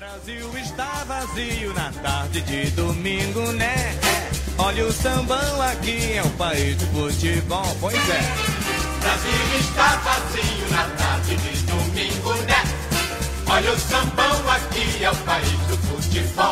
Brasil está vazio na tarde de domingo, né? Olha o sambão aqui, é o país do futebol, pois é. Brasil está vazio na tarde de domingo, né? Olha o sambão aqui, é o país do futebol.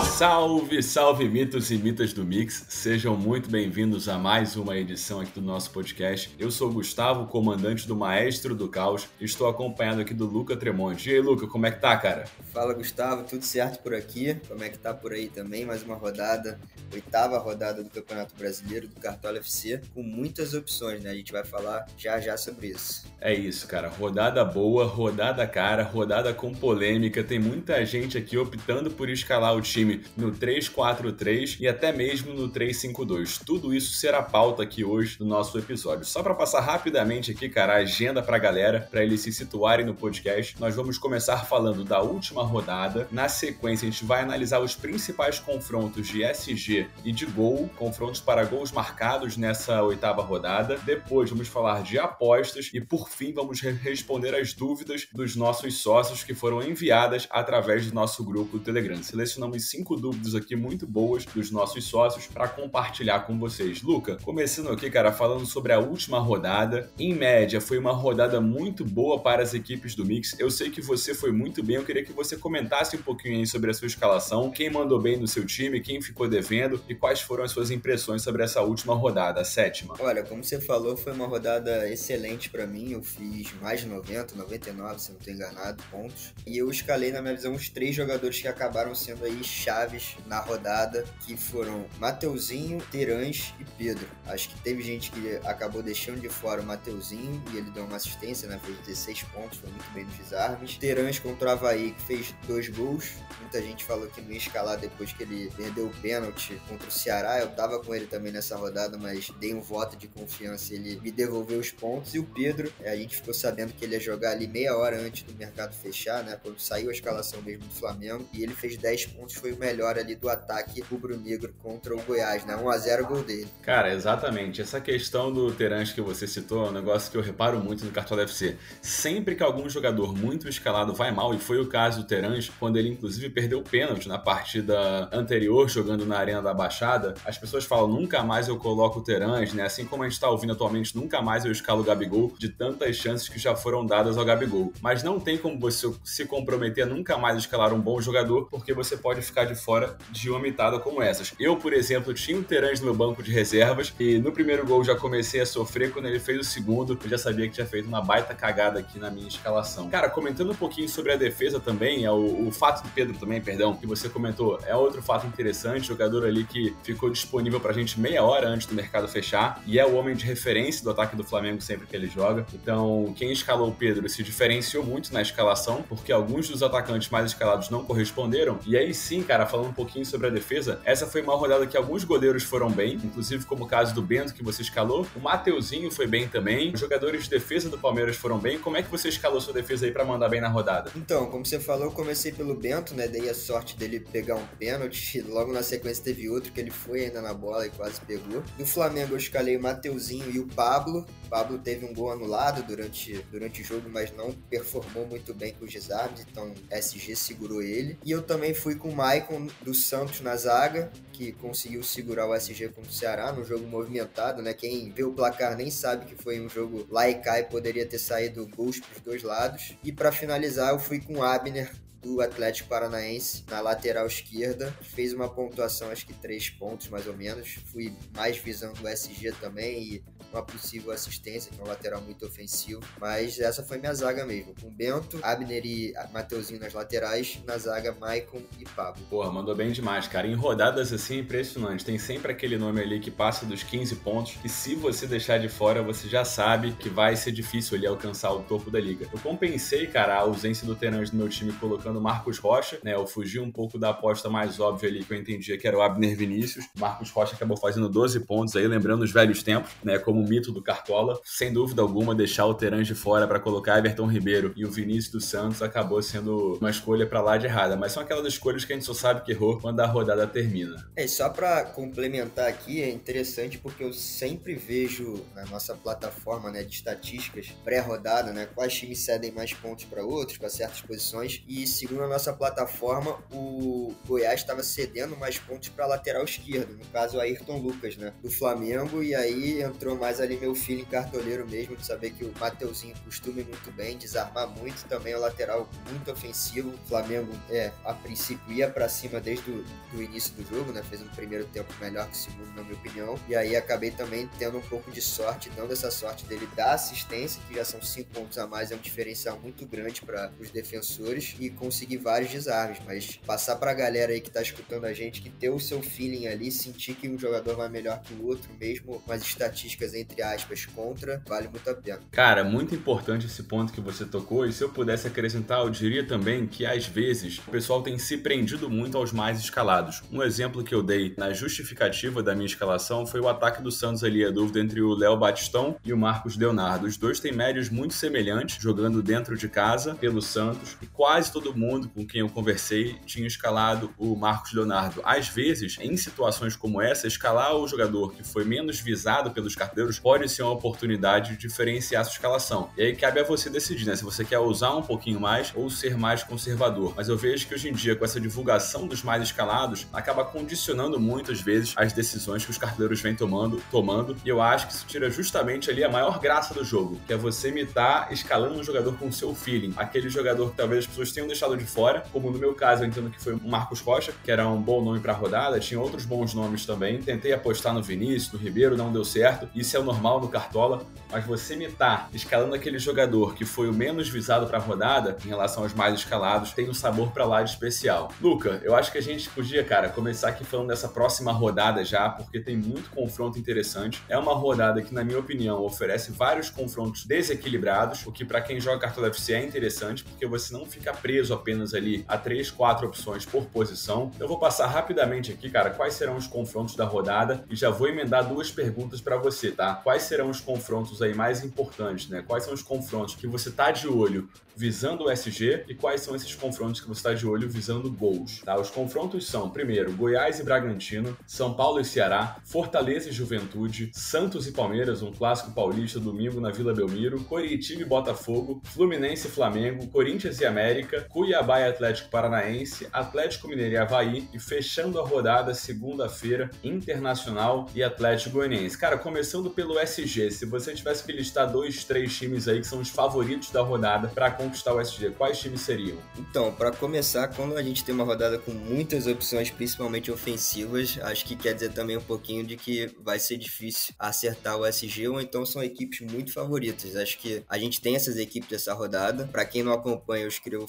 Salve, salve mitos e mitas do Mix. Sejam muito bem-vindos a mais uma edição aqui do nosso podcast. Eu sou o Gustavo, comandante do Maestro do Caos. Estou acompanhado aqui do Luca Tremonte. E aí, Luca, como é que tá, cara? Fala, Gustavo. Tudo certo por aqui? Como é que tá por aí também? Mais uma rodada, oitava rodada do Campeonato Brasileiro do Cartola FC, com muitas opções, né? A gente vai falar já já sobre isso. É isso, cara. Rodada boa, rodada cara, rodada com polêmica. Tem muita gente aqui optando por escalar o time no 3-4-3 e até mesmo no 3-5-2. Tudo isso será pauta aqui hoje no nosso episódio. Só para passar rapidamente aqui, cara, a agenda pra galera, para eles se situarem no podcast, nós vamos começar falando da última rodada. Na sequência, a gente vai analisar os principais confrontos de SG e de gol, confrontos para gols marcados nessa oitava rodada. Depois, vamos falar de apostas e, por fim, vamos re responder as dúvidas dos nossos sócios que foram enviadas através do nosso grupo do Telegram. Selecionamos cinco dúvidas aqui muito boas dos nossos sócios para compartilhar com vocês. Luca, começando aqui, cara, falando sobre a última rodada. Em média, foi uma rodada muito boa para as equipes do Mix. Eu sei que você foi muito bem. Eu queria que você comentasse um pouquinho aí sobre a sua escalação, quem mandou bem no seu time, quem ficou devendo e quais foram as suas impressões sobre essa última rodada, a sétima. Olha, como você falou, foi uma rodada excelente para mim. Eu fiz mais de 90, 99, se não estou enganado, pontos. E eu escalei, na minha visão, os três jogadores que acabaram sendo aí chaves na rodada, que foram Mateuzinho, Terãs e Pedro. Acho que teve gente que acabou deixando de fora o Mateuzinho e ele deu uma assistência, né? Fez 16 pontos, foi muito bem nos desarmes. Terãs contra o Havaí, que fez dois gols. Muita gente falou que não ia escalar depois que ele perdeu o pênalti contra o Ceará. Eu tava com ele também nessa rodada, mas dei um voto de confiança e ele me devolveu os pontos. E o Pedro, a gente ficou sabendo que ele ia jogar ali meia hora antes do mercado fechar, né? Quando saiu a escalação mesmo do Flamengo. E ele fez 10 pontos, foi o melhor ali do ataque rubro-negro contra o Goiás, né? 1x0 gol dele. Cara, exatamente. Essa questão do Terãs que você citou é um negócio que eu reparo muito no Cartola FC. Sempre que algum jogador muito escalado vai mal, e foi o caso do Terãs, quando ele inclusive perdeu o pênalti na partida anterior, jogando na Arena da Baixada, as pessoas falam, nunca mais eu coloco o Terãs, né? Assim como a gente tá ouvindo atualmente, nunca mais eu escalo o Gabigol, de tantas chances que já foram dadas ao Gabigol. Mas não tem como você se comprometer a nunca mais escalar um bom jogador, porque você pode ficar de fora de uma mitada como essas. Eu, por exemplo, tinha o Terãs no meu banco de reservas, e no primeiro gol já comecei a sofrer, quando ele fez o segundo, eu já sabia que tinha feito uma baita cagada aqui na minha escalação. Cara, comentando um pouquinho sobre a defesa também, é o, o fato do Pedro também, perdão, que você comentou, é outro fato interessante, jogador ali que ficou disponível pra gente meia hora antes do mercado fechar, e é o homem de referência do ataque do Flamengo sempre que ele joga. Então, quem escalou o Pedro se diferenciou muito na escalação, porque alguns dos atacantes mais escalados não corresponderam. E aí sim, cara, falando um pouquinho sobre a defesa, essa foi uma rodada que alguns goleiros foram bem, inclusive como o caso do Bento que você escalou, o Mateuzinho foi bem também, os jogadores de defesa do Palmeiras foram bem. Como é que você escalou sua defesa aí para mandar bem na rodada? Então, como você falou, eu comecei pelo Bento, né? Dei a sorte dele pegar um pênalti. Logo na sequência teve outro que ele foi ainda na bola e quase pegou. Do Flamengo eu escalei o Mateuzinho e o Pablo. O Pablo teve um gol anulado durante, durante o jogo, mas não performou muito bem com os desarmes, então SG segurou ele. E eu também fui com o Maicon do Santos na zaga, que conseguiu segurar o SG contra o Ceará num jogo movimentado, né? Quem vê o placar nem sabe que foi um jogo lá e cá e poderia ter saído gols pros dois lados. E para finalizar, eu fui com o Abner do Atlético Paranaense na lateral esquerda. Fez uma pontuação, acho que três pontos mais ou menos. Fui mais visando o SG também e uma possível assistência, que é um lateral muito ofensivo. Mas essa foi minha zaga mesmo. Com Bento, Abner e Mateuzinho nas laterais. Na zaga, Maicon e Pablo. Porra, mandou bem demais, cara. Em rodadas assim, é impressionante. Tem sempre aquele nome ali que passa dos 15 pontos. E se você deixar de fora, você já sabe que vai ser difícil ali alcançar o topo da liga. Eu compensei, cara, a ausência do Terãs no meu time colocando Marcos Rocha, né? Eu fugi um pouco da aposta mais óbvia ali que eu entendia que era o Abner Vinícius. Marcos Rocha acabou fazendo 12 pontos aí, lembrando os velhos tempos, né? Como mito do Cartola. Sem dúvida alguma, deixar o Terãs de fora para colocar Everton Ribeiro e o Vinícius dos Santos acabou sendo uma escolha para lá de errada. Mas são aquelas escolhas que a gente só sabe que errou quando a rodada termina. É, só para complementar aqui, é interessante porque eu sempre vejo na nossa plataforma né, de estatísticas pré-rodada, né, quais times cedem mais pontos para outros, para certas posições, e segundo a nossa plataforma, o Goiás estava cedendo mais pontos para lateral esquerdo, no caso o Ayrton Lucas, né, do Flamengo, e aí entrou mais ali meu filho em cartoleiro mesmo, de saber que o Mateuzinho costuma muito bem, desarmar muito, também é um lateral muito ofensivo. O Flamengo, é, a princípio ia para cima desde o do início do jogo, né, fez um primeiro tempo melhor que o segundo, na minha opinião, e aí acabei também tendo um pouco de sorte, dando essa sorte dele dar assistência, que já são cinco pontos a mais, é um diferencial muito grande para os defensores, e conseguir vários desarmes, mas passar para a galera aí que tá escutando a gente, que ter o seu feeling ali, sentir que um jogador vai melhor que o outro, mesmo com as estatísticas entre aspas contra, vale muito a pena. Cara, muito importante esse ponto que você tocou, e se eu pudesse acrescentar, eu diria também que às vezes o pessoal tem se prendido muito aos mais escalados. Um exemplo que eu dei na justificativa da minha escalação foi o ataque do Santos ali, a dúvida entre o Léo Batistão e o Marcos Leonardo. Os dois têm médios muito semelhantes, jogando dentro de casa pelo Santos, e quase todo mundo com quem eu conversei tinha escalado o Marcos Leonardo. Às vezes, em situações como essa, escalar o jogador que foi menos visado pelos carteiros pode ser uma oportunidade de diferenciar sua escalação. E aí cabe a você decidir, né? Se você quer usar um pouquinho mais ou ser mais conservador. Mas eu vejo que hoje em dia, com essa divulgação dos mais escalados, acaba condicionando muitas vezes as decisões que os carteiros vêm tomando, tomando. E eu acho que isso tira justamente ali a maior graça do jogo, que é você imitar escalando um jogador com seu feeling. Aquele jogador que talvez as pessoas tenham deixado de fora, como no meu caso, eu entendo que foi o Marcos Rocha, que era um bom nome para a rodada, tinha outros bons nomes também. Tentei apostar no Vinícius, no Ribeiro, não deu certo. Isso é o normal no Cartola, mas você imitar escalando aquele jogador que foi o menos visado para a rodada em relação aos mais escalados, tem um sabor para lá de especial. Luca, eu acho que a gente podia, cara, começar aqui falando dessa próxima rodada já, porque tem muito confronto interessante. É uma rodada que, na minha opinião, oferece vários confrontos desequilibrados, o que para quem joga Cartola FC é interessante, porque você não fica preso apenas ali a três, quatro opções por posição. Eu vou passar rapidamente aqui, cara, quais serão os confrontos da rodada e já vou emendar duas perguntas para você, tá? Quais serão os confrontos aí mais importantes, né? Quais são os confrontos que você tá de olho visando o SG e quais são esses confrontos que você está de olho visando gols. Tá? Os confrontos são, primeiro, Goiás e Bragantino, São Paulo e Ceará, Fortaleza e Juventude, Santos e Palmeiras, um clássico paulista domingo na Vila Belmiro, Coritiba e Botafogo, Fluminense e Flamengo, Corinthians e América, Cuiabá e Atlético Paranaense, Atlético Mineiro e Havaí e fechando a rodada segunda-feira, Internacional e Atlético Goianiense. Cara, começando pelo SG, se você tivesse que listar dois, três times aí que são os favoritos da rodada para conquistar o SG, quais times seriam? Então, para começar, quando a gente tem uma rodada com muitas opções, principalmente ofensivas, acho que quer dizer também um pouquinho de que vai ser difícil acertar o SG, ou então são equipes muito favoritas. Acho que a gente tem essas equipes dessa rodada. Para quem não acompanha, eu escrevo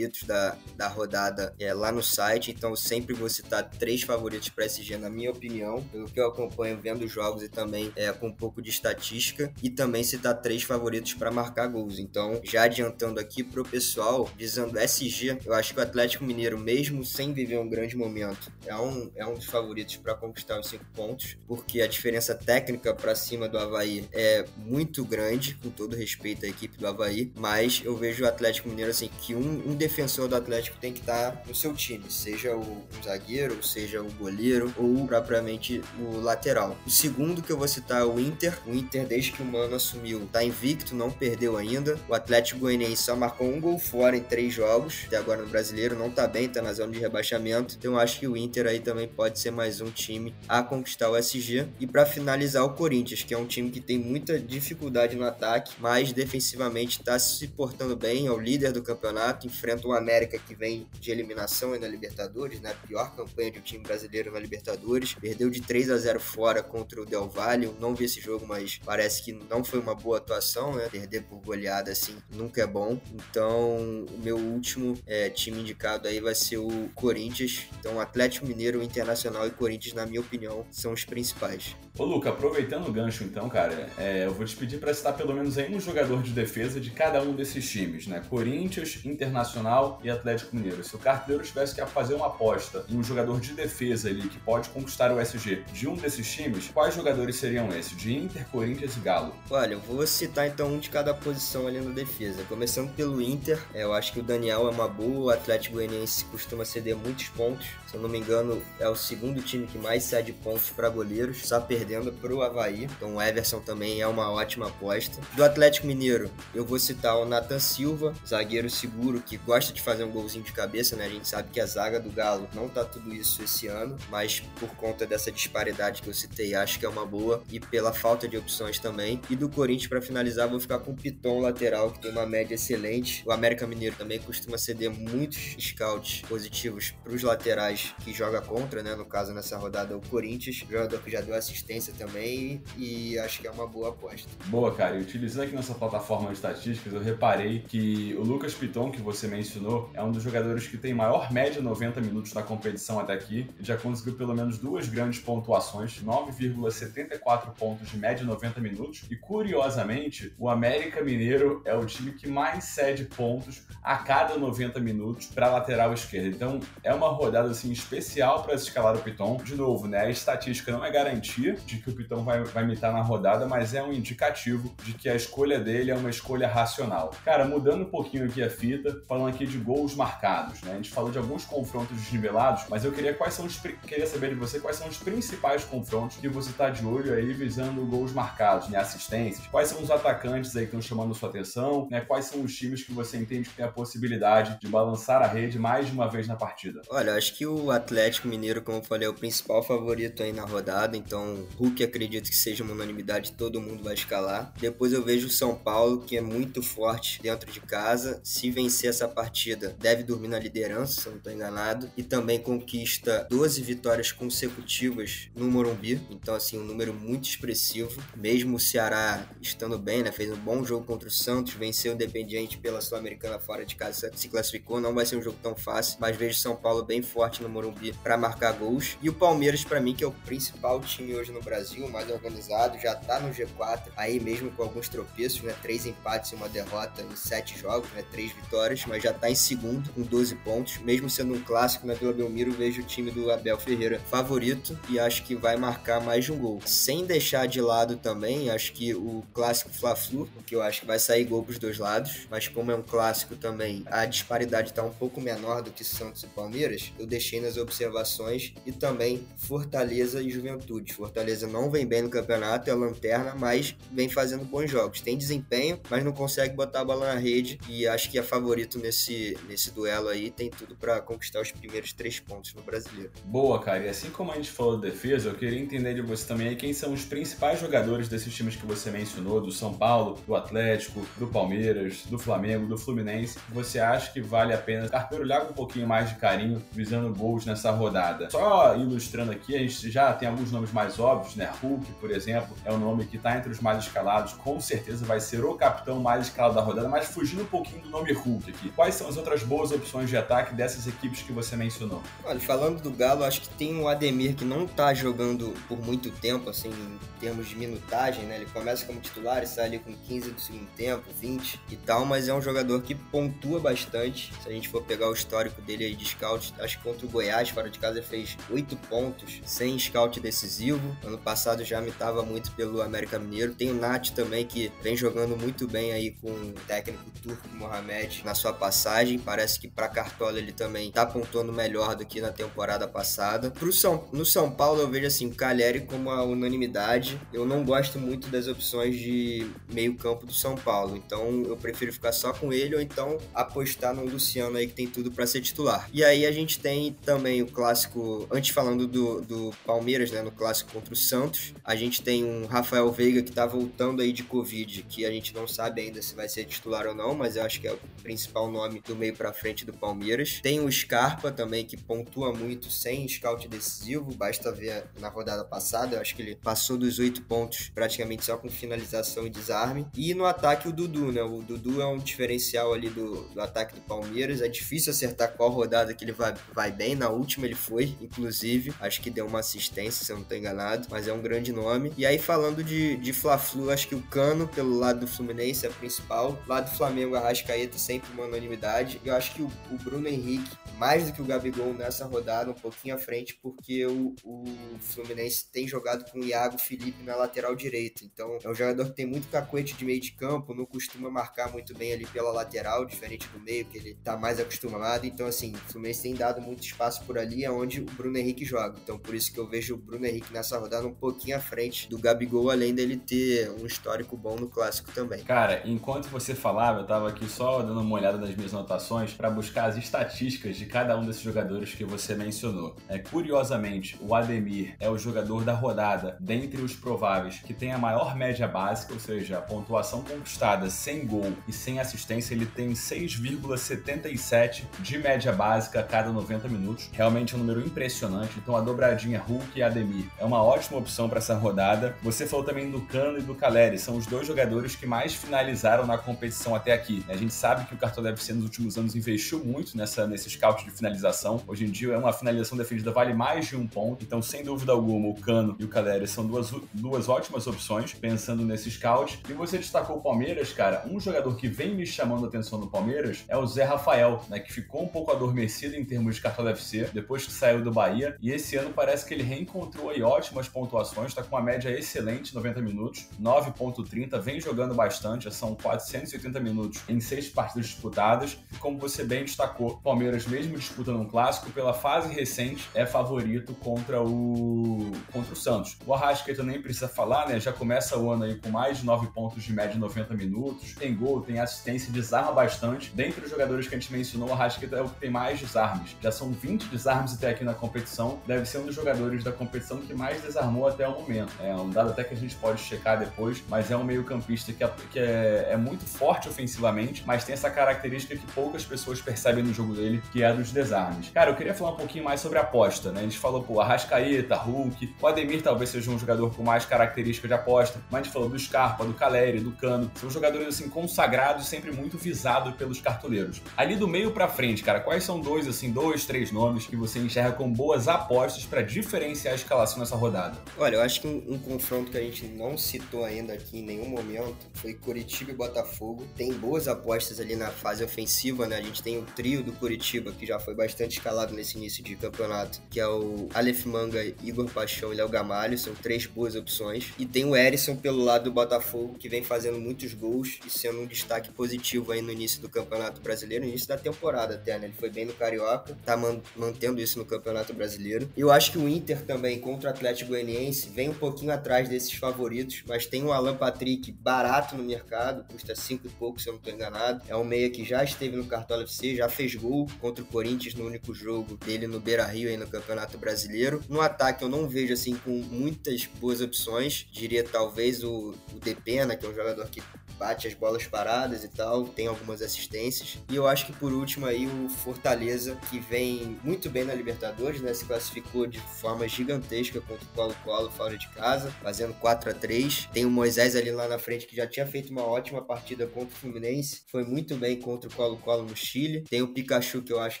favoritos da, da rodada é, lá no site, então sempre vou citar três favoritos para SG, na minha opinião, pelo que eu acompanho vendo jogos e também é, com um pouco de estatística, e também citar três favoritos para marcar gols. Então, já adiantando aqui aqui pro pessoal, visando SG, eu acho que o Atlético Mineiro, mesmo sem viver um grande momento, é um, é um dos favoritos para conquistar os cinco pontos, porque a diferença técnica para cima do Havaí é muito grande, com todo respeito à equipe do Havaí, mas eu vejo o Atlético Mineiro assim, que um, um defensor do Atlético tem que estar no seu time, seja o zagueiro, seja o goleiro, ou propriamente o lateral. O segundo que eu vou citar é o Inter, o Inter desde que o Mano assumiu, tá invicto, não perdeu ainda, o Atlético Goianiense só marcou um gol fora em três jogos. Até agora no brasileiro, não tá bem, tá na zona de rebaixamento. Então acho que o Inter aí também pode ser mais um time a conquistar o SG. E para finalizar, o Corinthians, que é um time que tem muita dificuldade no ataque, mas defensivamente tá se portando bem, é o líder do campeonato. Enfrenta o América que vem de eliminação aí na Libertadores, né? Pior campanha de um time brasileiro na Libertadores. Perdeu de 3 a 0 fora contra o Del Valle. Eu não vi esse jogo, mas parece que não foi uma boa atuação, né? Perder por goleada assim nunca é bom. Então, o meu último é, time indicado aí vai ser o Corinthians. Então, Atlético Mineiro, Internacional e Corinthians, na minha opinião, são os principais. Ô, Luca, aproveitando o gancho então, cara, é, eu vou te pedir para citar pelo menos aí um jogador de defesa de cada um desses times, né? Corinthians, Internacional e Atlético Mineiro. Se o carteiro tivesse que fazer uma aposta em um jogador de defesa ali que pode conquistar o SG de um desses times, quais jogadores seriam esses? De Inter, Corinthians e Galo? Olha, eu vou citar então um de cada posição ali na defesa. Começando pelo Inter, é, eu acho que o Daniel é uma boa, o Atlético Goianiense costuma ceder muitos pontos. Se eu não me engano, é o segundo time que mais cede pontos para goleiros. Só perdeu perdendo pro Havaí. Então o Everson também é uma ótima aposta. Do Atlético Mineiro, eu vou citar o Nathan Silva, zagueiro seguro que gosta de fazer um golzinho de cabeça, né? A gente sabe que a zaga do Galo não tá tudo isso esse ano, mas por conta dessa disparidade que eu citei, acho que é uma boa e pela falta de opções também. E do Corinthians para finalizar, vou ficar com o Piton lateral, que tem uma média excelente. O América Mineiro também costuma ceder muitos scouts positivos para os laterais que joga contra, né? No caso nessa rodada o Corinthians, jogador que já deu assistência também e acho que é uma boa aposta. Boa, cara. E utilizando aqui nossa plataforma de estatísticas, eu reparei que o Lucas Piton, que você mencionou, é um dos jogadores que tem maior média 90 minutos na competição até aqui. Ele já conseguiu pelo menos duas grandes pontuações, 9,74 pontos de média 90 minutos. E curiosamente, o América Mineiro é o time que mais cede pontos a cada 90 minutos para lateral esquerda. Então é uma rodada assim especial para escalar o Piton. De novo, né? A estatística não é garantia de que o Piton vai, vai imitar na rodada, mas é um indicativo de que a escolha dele é uma escolha racional. Cara, mudando um pouquinho aqui a fita, falando aqui de gols marcados, né? A gente falou de alguns confrontos desnivelados, mas eu queria quais são os queria saber de você quais são os principais confrontos que você está de olho aí visando gols marcados, né? Assistências. Quais são os atacantes aí que estão chamando sua atenção, né? Quais são os times que você entende que tem a possibilidade de balançar a rede mais de uma vez na partida? Olha, acho que o Atlético Mineiro, como eu falei, é o principal favorito aí na rodada, então Hulk acredito que seja uma unanimidade, todo mundo vai escalar. Depois eu vejo o São Paulo, que é muito forte dentro de casa. Se vencer essa partida, deve dormir na liderança, se eu não estou enganado. E também conquista 12 vitórias consecutivas no Morumbi. Então, assim, um número muito expressivo. Mesmo o Ceará estando bem, né? Fez um bom jogo contra o Santos, venceu o Independiente pela Sul-Americana fora de casa, se classificou. Não vai ser um jogo tão fácil, mas vejo São Paulo bem forte no Morumbi para marcar gols. E o Palmeiras, para mim, que é o principal time hoje no Brasil, mais organizado, já tá no G4, aí mesmo com alguns tropeços, né? Três empates e uma derrota em sete jogos, né? Três vitórias, mas já tá em segundo com 12 pontos. Mesmo sendo um clássico na Vila Belmiro, vejo o time do Abel Ferreira favorito e acho que vai marcar mais de um gol. Sem deixar de lado também, acho que o clássico Fla-Flu, que eu acho que vai sair gol pros dois lados, mas como é um clássico também, a disparidade tá um pouco menor do que Santos e Palmeiras, eu deixei nas observações e também Fortaleza e Juventude. Fortaleza não vem bem no campeonato, é lanterna, mas vem fazendo bons jogos. Tem desempenho, mas não consegue botar a bola na rede e acho que é favorito nesse, nesse duelo aí, tem tudo para conquistar os primeiros três pontos no brasileiro. Boa, cara. E assim como a gente falou de defesa, eu queria entender de você também quem são os principais jogadores desses times que você mencionou, do São Paulo, do Atlético, do Palmeiras, do Flamengo, do Fluminense. Você acha que vale a pena carperolhar com um pouquinho mais de carinho, visando gols nessa rodada? Só ilustrando aqui, a gente já tem alguns nomes mais óbvios, né? Hulk, por exemplo, é um nome que está entre os mais escalados, com certeza vai ser o capitão mais escalado da rodada, mas fugindo um pouquinho do nome Hulk aqui. Quais são as outras boas opções de ataque dessas equipes que você mencionou? Olha, falando do Galo, acho que tem o Ademir que não tá jogando por muito tempo, assim, em termos de minutagem, né? Ele começa como titular e sai ali com 15 do segundo tempo, 20 e tal, mas é um jogador que pontua bastante. Se a gente for pegar o histórico dele aí de scout, acho que contra o Goiás, fora de casa, fez 8 pontos, sem scout decisivo. Ano passado já me tava muito pelo América Mineiro. Tem o Nath também, que vem jogando muito bem aí com o técnico turco Mohamed na sua passagem. Parece que para Cartola ele também tá pontuando melhor do que na temporada passada. Pro São, no São Paulo eu vejo assim o Cagliari como a unanimidade. Eu não gosto muito das opções de meio campo do São Paulo, então eu prefiro ficar só com ele ou então apostar no Luciano aí que tem tudo para ser titular. E aí a gente tem também o clássico, antes falando do, do Palmeiras, né, no clássico contra o Santos, a gente tem um Rafael Veiga que tá voltando aí de Covid, que a gente não sabe ainda se vai ser titular ou não, mas eu acho que é o principal nome do meio para frente do Palmeiras. Tem o Scarpa também que pontua muito sem scout decisivo, basta ver na rodada passada, eu acho que ele passou dos oito pontos praticamente só com finalização e desarme. E no ataque o Dudu, né? O Dudu é um diferencial ali do, do ataque do Palmeiras. É difícil acertar qual rodada que ele vai, vai bem. Na última ele foi, inclusive. Acho que deu uma assistência, se eu não estou enganado. Mas é um grande nome. E aí, falando de, de Fla-Flu, acho que o Cano, pelo lado do Fluminense, é principal. Lado do Flamengo, a sempre uma unanimidade. Eu acho que o, o Bruno Henrique, mais do que o Gabigol nessa rodada, um pouquinho à frente, porque o, o Fluminense tem jogado com o Iago Felipe na lateral direita. Então, é um jogador que tem muito cacuete de meio de campo, não costuma marcar muito bem ali pela lateral, diferente do meio, que ele tá mais acostumado. Então, assim, o Fluminense tem dado muito espaço por ali, é onde o Bruno Henrique joga. Então, por isso que eu vejo o Bruno Henrique nessa rodada um pouquinho à frente do Gabigol, além dele ter um histórico bom no clássico também. Cara, enquanto você falava, eu tava aqui só dando uma olhada nas minhas anotações para buscar as estatísticas de cada um desses jogadores que você mencionou. É, curiosamente, o Ademir é o jogador da rodada, dentre os prováveis, que tem a maior média básica, ou seja, a pontuação conquistada sem gol e sem assistência, ele tem 6,77 de média básica a cada 90 minutos. Realmente é um número impressionante. Então a dobradinha Hulk e Ademir é uma ótima opção para essa rodada. Você falou também do Cano e do Caleri, são os dois jogadores que mais finalizaram na competição até aqui. A gente sabe que o Cartão FC nos últimos anos investiu muito nessa, nesse scout de finalização. Hoje em dia, é uma finalização defendida vale mais de um ponto. Então, sem dúvida alguma, o Cano e o Caleri são duas, duas ótimas opções, pensando nesse scout. E você destacou o Palmeiras, cara. Um jogador que vem me chamando a atenção no Palmeiras é o Zé Rafael, né? Que ficou um pouco adormecido em termos de cartão FC depois que saiu do Bahia. E esse ano parece que ele reencontrou aí ótimas pontuações, tá com uma média excelente, 90 minutos, 9.30, vem jogando bastante, já são 480 minutos em seis partidas disputadas. E como você bem destacou, Palmeiras, mesmo disputando um clássico, pela fase recente, é favorito contra o contra o Santos. O Arrascaeta nem precisa falar, né? Já começa o ano aí com mais de 9 pontos de média em 90 minutos, tem gol, tem assistência, desarma bastante. Dentre os jogadores que a gente mencionou, o Arrascaeta é o que tem mais desarmes. Já são 20 desarmes até aqui na competição. Deve ser um dos jogadores da competição que mais desarmou até o momento. É um dado até que a gente pode checar depois, mas é um meio-campista que, é, que é, é, muito forte ofensivamente, mas tem essa característica que poucas pessoas percebem no jogo dele, que é a dos desarmes. Cara, eu queria falar um pouquinho mais sobre a aposta, né? A gente falou, pô, Arrascaeta, Hulk, o Ademir talvez seja um jogador com mais característica de aposta, mas a gente falou do Scarpa, do Caleri, do Cano, são jogadores assim consagrados, sempre muito visados pelos cartoleiros. Ali do meio para frente, cara, quais são dois assim, dois, três nomes que você enxerga com boas apostas para diferenciar a escalação nessa rodada? Olha, eu acho que um, um, confronto que a gente não citou ainda aqui em nenhum momento foi Curitiba e Botafogo. Tem boas apostas ali na fase ofensiva, né? A gente tem o trio do Curitiba, que já foi bastante escalado nesse início de campeonato, que é o Aleph Manga, Igor Paixão e Léo Gamalho. São três boas opções. E tem o Erisson pelo lado do Botafogo, que vem fazendo muitos gols e sendo um destaque positivo aí no início do Campeonato Brasileiro, no início da temporada até, né? Ele foi bem no Carioca, tá man mantendo isso no Campeonato Brasileiro. Eu acho que o Inter também, contra o Atlético Goianiense, vem um pouquinho atrás desses favoritos, mas tem o Alan Patrick barato no mercado, custa 5 e pouco, se eu não estou enganado. É um meia que já esteve no Cartola FC, já fez gol contra o Corinthians no único jogo dele no Beira Rio aí no Campeonato Brasileiro. No ataque eu não vejo assim com muitas boas opções, diria talvez o, o Depena, que é um jogador que bate as bolas paradas e tal, tem algumas assistências. E eu acho que por último aí o Fortaleza, que vem muito bem na Libertadores, né? Se classificou de forma gigantesca contra o Colo-Colo fora de casa, fazendo 4 a 3 Tem o Moisés ali lá na frente que já tinha feito uma ótima partida contra o Fluminense, foi muito bem contra o Colo-Colo no Chile. Tem o Pikachu, que eu acho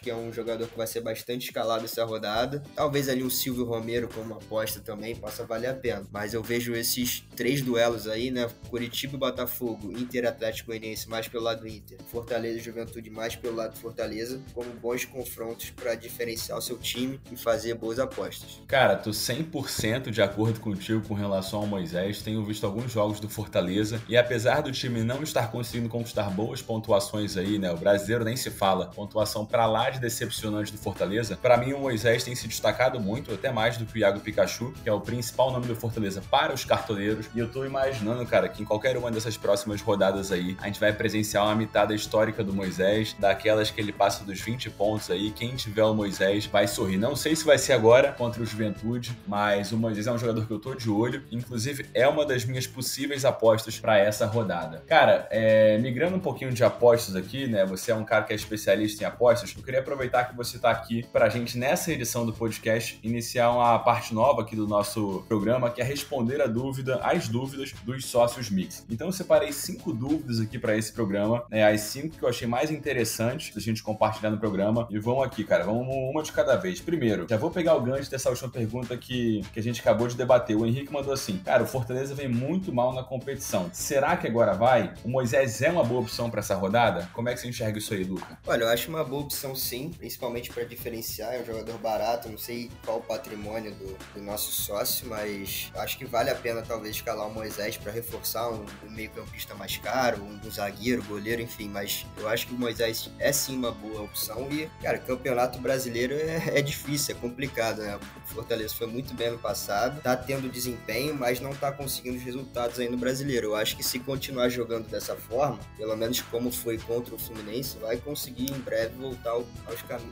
que é um jogador que vai ser bastante escalado essa rodada. Talvez ali um Silvio Romero como aposta também possa valer a pena. Mas eu vejo esses três duelos aí, né? Curitiba e Botafogo Inter Atlético Goianiense mais pelo lado do Inter, Fortaleza e Juventude mais pelo lado do Fortaleza, como bons confrontos para diferenciar o seu time e fazer boas apostas. Cara, tô 100% de acordo contigo com relação ao Moisés. Tenho visto alguns jogos do Fortaleza e apesar do time não estar conseguindo conquistar boas pontuações aí, né? O brasileiro nem se fala, pontuação para lá de decepcionante do Fortaleza. Para mim o Moisés tem se destacado muito, até mais do que o Iago Pikachu, que é o principal nome do Fortaleza para os cartoleiros. E eu tô imaginando, cara, que em qualquer uma dessas próximas próximas rodadas aí, a gente vai presenciar uma mitada histórica do Moisés, daquelas que ele passa dos 20 pontos aí. Quem tiver o Moisés vai sorrir. Não sei se vai ser agora contra o Juventude, mas o Moisés é um jogador que eu tô de olho. Inclusive, é uma das minhas possíveis apostas para essa rodada. Cara, é, migrando um pouquinho de apostas aqui, né? Você é um cara que é especialista em apostas. Eu queria aproveitar que você tá aqui pra gente, nessa edição do podcast, iniciar uma parte nova aqui do nosso programa, que é responder a dúvida, as dúvidas dos sócios Mix. Então, eu separei cinco dúvidas aqui para esse programa, né? As cinco que eu achei mais interessantes da gente compartilhar no programa. E vamos aqui, cara, vamos uma de cada vez. Primeiro, já vou pegar o gancho dessa última pergunta que, que a gente acabou de debater. O Henrique mandou assim: Cara, o Fortaleza vem muito mal na competição. Será que agora vai? O Moisés é uma boa opção para essa rodada? Como é que você enxerga isso aí, Luca? Olha, eu acho uma boa opção sim, principalmente para diferenciar. É um jogador barato, não sei qual o patrimônio do, do nosso sócio, mas acho que vale a pena talvez escalar o Moisés para reforçar um, um meio-campista mais caro, um zagueiro, goleiro, enfim, mas eu acho que o Moisés é sim uma boa opção e, cara, campeonato brasileiro é, é difícil, é complicado, né? O Fortaleza foi muito bem no passado, tá tendo desempenho, mas não tá conseguindo os resultados aí no brasileiro. Eu acho que se continuar jogando dessa forma, pelo menos como foi contra o Fluminense, vai conseguir em breve voltar ao,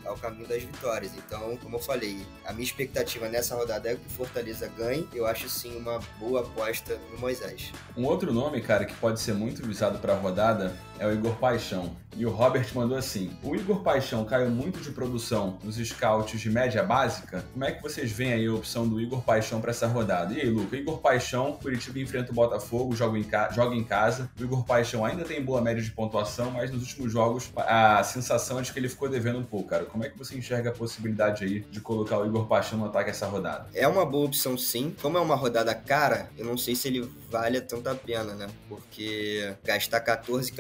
ao caminho das vitórias. Então, como eu falei, a minha expectativa nessa rodada é que o Fortaleza ganhe. Eu acho sim uma boa aposta no Moisés. Um outro nome, cara, que pode ser muito visado para a rodada é o Igor Paixão. E o Robert mandou assim: O Igor Paixão caiu muito de produção nos scouts de média básica. Como é que vocês veem aí a opção do Igor Paixão para essa rodada? E aí, Luca? Igor Paixão, Curitiba enfrenta o Botafogo, joga em, ca... joga em casa. O Igor Paixão ainda tem boa média de pontuação, mas nos últimos jogos a sensação é de que ele ficou devendo um pouco, cara. Como é que você enxerga a possibilidade aí de colocar o Igor Paixão no ataque essa rodada? É uma boa opção, sim. Como é uma rodada cara, eu não sei se ele vale tanta pena, né? Porque gastar 14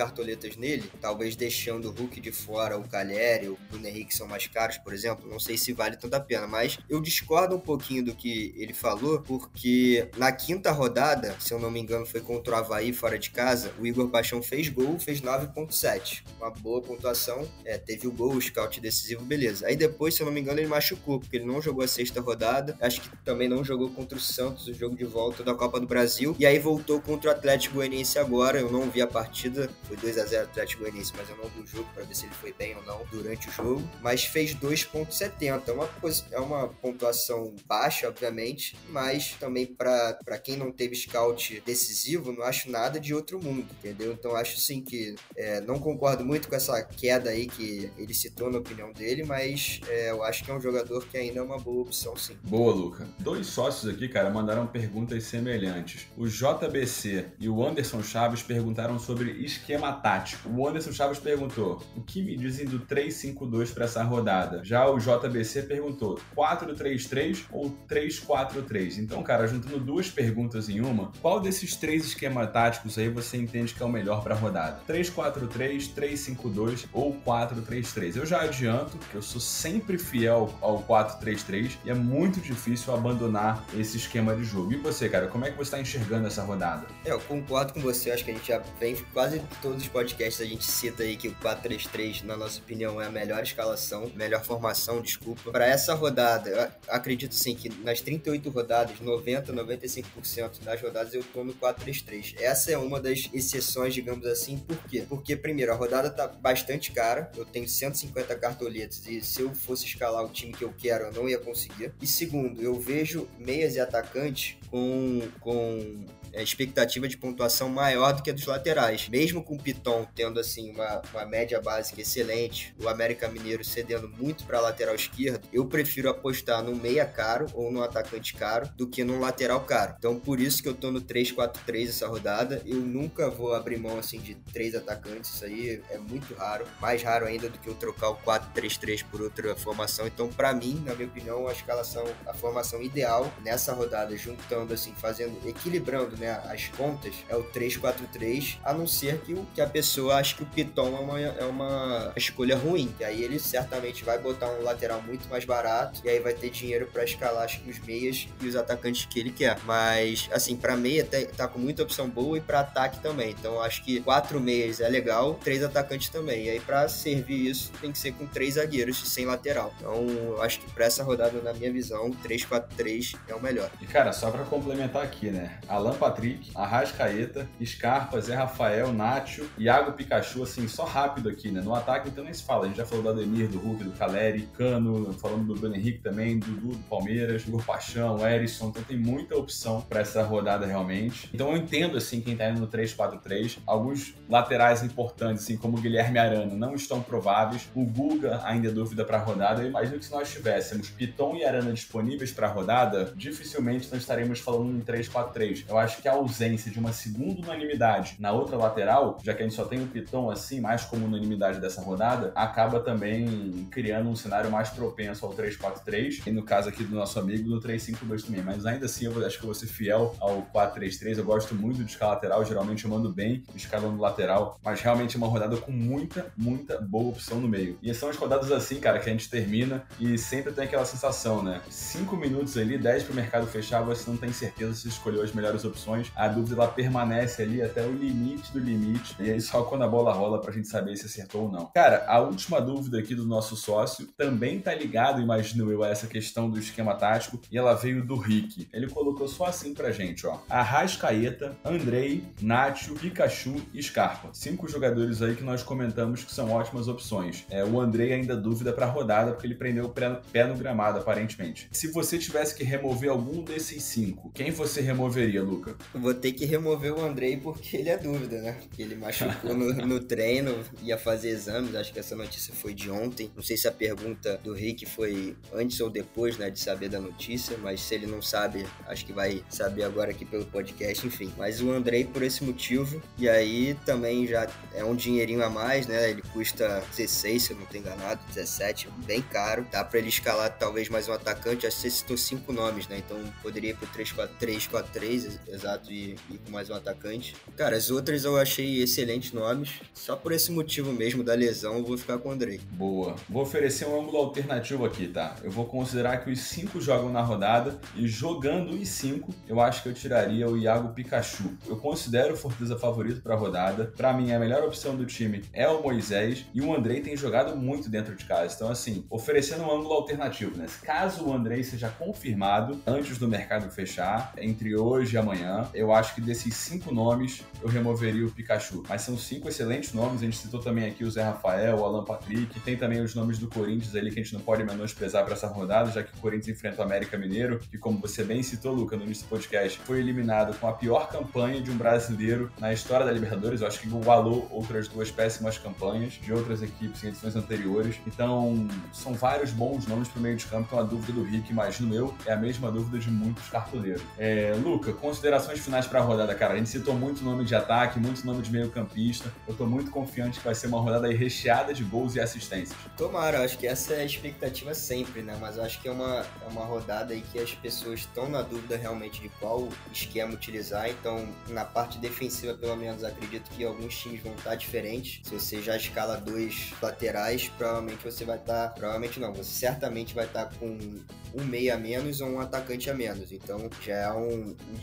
nele, talvez deixando o Hulk de fora, o Calheri, o Bruno Henrique são mais caros, por exemplo, não sei se vale tanta pena. Mas eu discordo um pouquinho do que ele falou, porque na quinta rodada, se eu não me engano, foi contra o Havaí fora de casa, o Igor Paixão fez gol, fez 9.7. Uma boa pontuação. É, teve o gol, o scout decisivo, beleza. Aí depois, se eu não me engano, ele machucou, porque ele não jogou a sexta rodada. Acho que também não jogou contra o Santos, o jogo de volta da Copa do Brasil. E aí voltou contra o Atlético Goianiense agora. Eu não vi a partida, foi 2 a 0 Atlético Goianiense, mas eu não vi o jogo para ver se ele foi bem ou não durante o jogo. Mas fez 2,70. É uma, é uma pontuação baixa, obviamente, mas também para quem não teve scout decisivo, não acho nada de outro mundo, entendeu? Então acho sim que é, não concordo muito com essa queda aí que ele citou na opinião dele, mas é, eu acho que é um jogador que ainda é uma boa opção sim. Boa, Luca. Dois sócios aqui, cara, mandaram perguntas semelhantes. O JBC e o Anderson Chaves perguntaram sobre esquema tático. O Anderson Chaves perguntou: o que me dizem do 3-5-2 para essa rodada? Já o JBC perguntou: 4-3-3 ou 3-4-3? Então, cara, juntando duas perguntas em uma, qual desses três esquemas táticos aí você entende que é o melhor para a rodada? 3-4-3, 3-5-2 ou 4-3-3? Eu já adianto que eu sou sempre fiel ao 4-3-3 e é muito difícil abandonar esse esquema de jogo. E você, cara, como é que você está enxergando essa rodada? É, eu concordo com você, acho que a gente já vem quase todos os podcasts a gente cita aí que o 4-3-3, na nossa opinião, é a melhor escalação, melhor formação, desculpa. Para essa rodada, acredito sim que nas 38 rodadas, 90, 95% das rodadas eu tô no 4-3-3. Essa é uma das exceções, digamos assim, por quê? Porque, primeiro, a rodada tá bastante cara, eu tenho 150 cartoletas e se eu fosse escalar o time que eu quero, eu não ia conseguir. E segundo, eu vejo meias e atacantes com, com expectativa de pontuação maior do que a dos laterais. Mesmo com o Piton tendo assim uma, uma média básica excelente, o América Mineiro cedendo muito para lateral esquerdo, eu prefiro apostar no meia caro ou no atacante caro do que no lateral caro. Então por isso que eu tô no 3-4-3 essa rodada. Eu nunca vou abrir mão assim de três atacantes, isso aí é muito raro, mais raro ainda do que eu trocar o 4-3-3 por outra formação. Então para mim, na minha opinião, a escalação, a formação ideal nessa rodada, juntando assim, fazendo, equilibrando, né, né, as contas, é o 343, a não ser que, o, que a pessoa ache que o Piton é uma, é uma escolha ruim. E aí ele certamente vai botar um lateral muito mais barato e aí vai ter dinheiro para escalar acho que os meias e os atacantes que ele quer. Mas, assim, para meia tá, tá, com muita opção boa e para ataque também. Então acho que quatro meias é legal, três atacantes também. E aí para servir isso tem que ser com três zagueiros sem lateral. Então acho que para essa rodada, na minha visão, 3-4-3 é o melhor. E cara, só para complementar aqui, né? Alan Patrick, Arrascaeta, Scarpa, Zé Rafael, Nacho, Iago Pikachu, assim, só rápido aqui, né? No ataque, então nem se fala. A gente já falou do Ademir, do Hulk, do Caleri, Cano, falando do Bruno Henrique também, Dudu, do Palmeiras, Igor Paixão, Erisson. Então tem muita opção para essa rodada realmente. Então eu entendo, assim, quem tá indo no 3-4-3. Alguns laterais importantes, assim, como o Guilherme Arana, não estão prováveis. O Guga ainda é dúvida para a rodada. Eu imagino que se nós tivéssemos Piton e Arana disponíveis para a rodada, dificilmente nós estaremos falando em 3-4-3. Eu acho que que a ausência de uma segunda unanimidade na outra lateral, já que a gente só tem o Piton assim, mais como unanimidade dessa rodada, acaba também criando um cenário mais propenso ao 3-4-3, e no caso aqui do nosso amigo, no 3-5-2 também. Mas ainda assim, eu acho que eu vou ser fiel ao 4-3-3. Eu gosto muito de escala lateral, geralmente eu mando bem escalando lateral, mas realmente é uma rodada com muita, muita boa opção no meio. E são as rodadas assim, cara, que a gente termina e sempre tem aquela sensação, né? 5 minutos ali, 10 pro mercado fechar, você não tem certeza se escolheu as melhores opções a dúvida ela permanece ali até o limite do limite. E aí só quando a bola rola pra gente saber se acertou ou não. Cara, a última dúvida aqui do nosso sócio também tá ligado, imagino eu, a essa questão do esquema tático, e ela veio do Rick. Ele colocou só assim pra gente, ó. Arrascaeta, Andrei, Nacho, Pikachu e Scarpa. Cinco jogadores aí que nós comentamos que são ótimas opções. É, o Andrei ainda dúvida pra rodada, porque ele prendeu o pé no gramado, aparentemente. Se você tivesse que remover algum desses cinco, quem você removeria, Luca? Vou ter que remover o Andrei porque ele é dúvida, né? Porque ele machucou no, no treino, ia fazer exames, acho que essa notícia foi de ontem. Não sei se a pergunta do Rick foi antes ou depois, né, de saber da notícia, mas se ele não sabe, acho que vai saber agora aqui pelo podcast, enfim. Mas o Andrei por esse motivo, e aí também já é um dinheirinho a mais, né? Ele custa 16, se eu não estou enganado, 17, bem caro. Dá para ele escalar talvez mais um atacante, acho que você citou cinco nomes, né? Então poderia ir pro 3-4-3, e ir com mais um atacante. Cara, as outras eu achei excelentes nomes, só por esse motivo mesmo da lesão eu vou ficar com o Andrei. Boa. Vou oferecer um ângulo alternativo aqui, tá? Eu vou considerar que os cinco jogam na rodada e jogando os cinco, eu acho que eu tiraria o Iago Pikachu. Eu considero o Fortaleza favorito para a rodada. Para mim, a melhor opção do time é o Moisés e o Andrei tem jogado muito dentro de casa. Então, assim, oferecendo um ângulo alternativo, né? Caso o Andrei seja confirmado antes do mercado fechar, entre hoje e amanhã, eu acho que desses cinco nomes eu removeria o Pikachu. Mas são cinco excelentes nomes. A gente citou também aqui o Zé Rafael, o Alan Patrick. Tem também os nomes do Corinthians ali que a gente não pode menosprezar para essa rodada, já que o Corinthians enfrenta o América Mineiro, que, como você bem citou, Luca, no início do podcast, foi eliminado com a pior campanha de um brasileiro na história da Libertadores. Eu acho que igualou outras duas péssimas campanhas de outras equipes em edições anteriores. Então, são vários bons nomes para o meio de campo. Então, a dúvida do Rick, imagino eu, é a mesma dúvida de muitos cartoleiros. É, Luca, considerações finais para a rodada, cara. A gente citou muito nome de ataque, muito nome de meio campista. Eu estou muito confiante que vai ser uma rodada recheada de gols e assistências. Tomara, acho que essa é a expectativa sempre, né? Mas acho que é uma, é uma rodada aí que as pessoas estão na dúvida realmente de qual esquema utilizar. Então, na parte defensiva, pelo menos, acredito que alguns times vão estar diferentes. Se você já escala dois laterais, provavelmente você vai estar. Provavelmente não, você certamente vai estar com um meia a menos ou um atacante a menos. Então já é um, um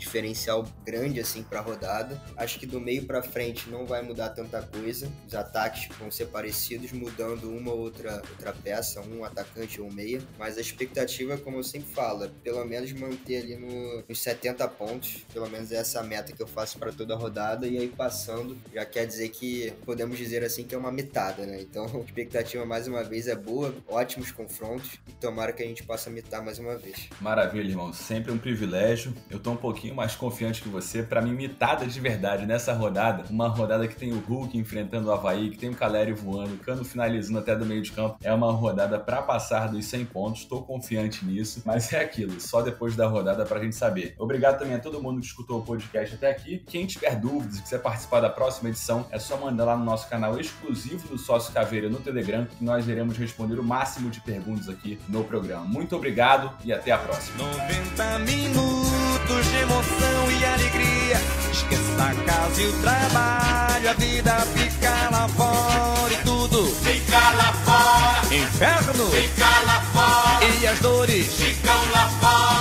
grande assim para a rodada. Acho que do meio para frente não vai mudar tanta coisa. Os ataques vão ser parecidos, mudando uma ou outra, outra peça, um atacante ou um meia. Mas a expectativa, como eu sempre falo, é pelo menos manter ali no, nos 70 pontos. Pelo menos é essa meta que eu faço para toda a rodada. E aí passando, já quer dizer que podemos dizer assim que é uma metada, né? Então a expectativa mais uma vez é boa, ótimos confrontos. E tomara que a gente possa mitar mais uma vez. Maravilha, irmão. Sempre um privilégio. Eu tô um pouquinho mais confiante que você. Para mim, mitada de verdade nessa rodada. Uma rodada que tem o Hulk enfrentando o Havaí, que tem o Caleri voando, o Cano finalizando até do meio de campo. É uma rodada para passar dos 100 pontos. Estou confiante nisso. Mas é aquilo, só depois da rodada pra gente saber. Obrigado também a todo mundo que escutou o podcast até aqui. Quem tiver dúvidas e quiser participar da próxima edição, é só mandar lá no nosso canal exclusivo do Sócio Caveira no Telegram, que nós iremos responder o máximo de perguntas aqui no programa. Muito obrigado e até a próxima. 90 minutos de emoção e e alegria. Esqueça a casa e o trabalho, a vida fica lá fora e tudo fica lá fora. Inferno fica lá fora e as dores ficam lá fora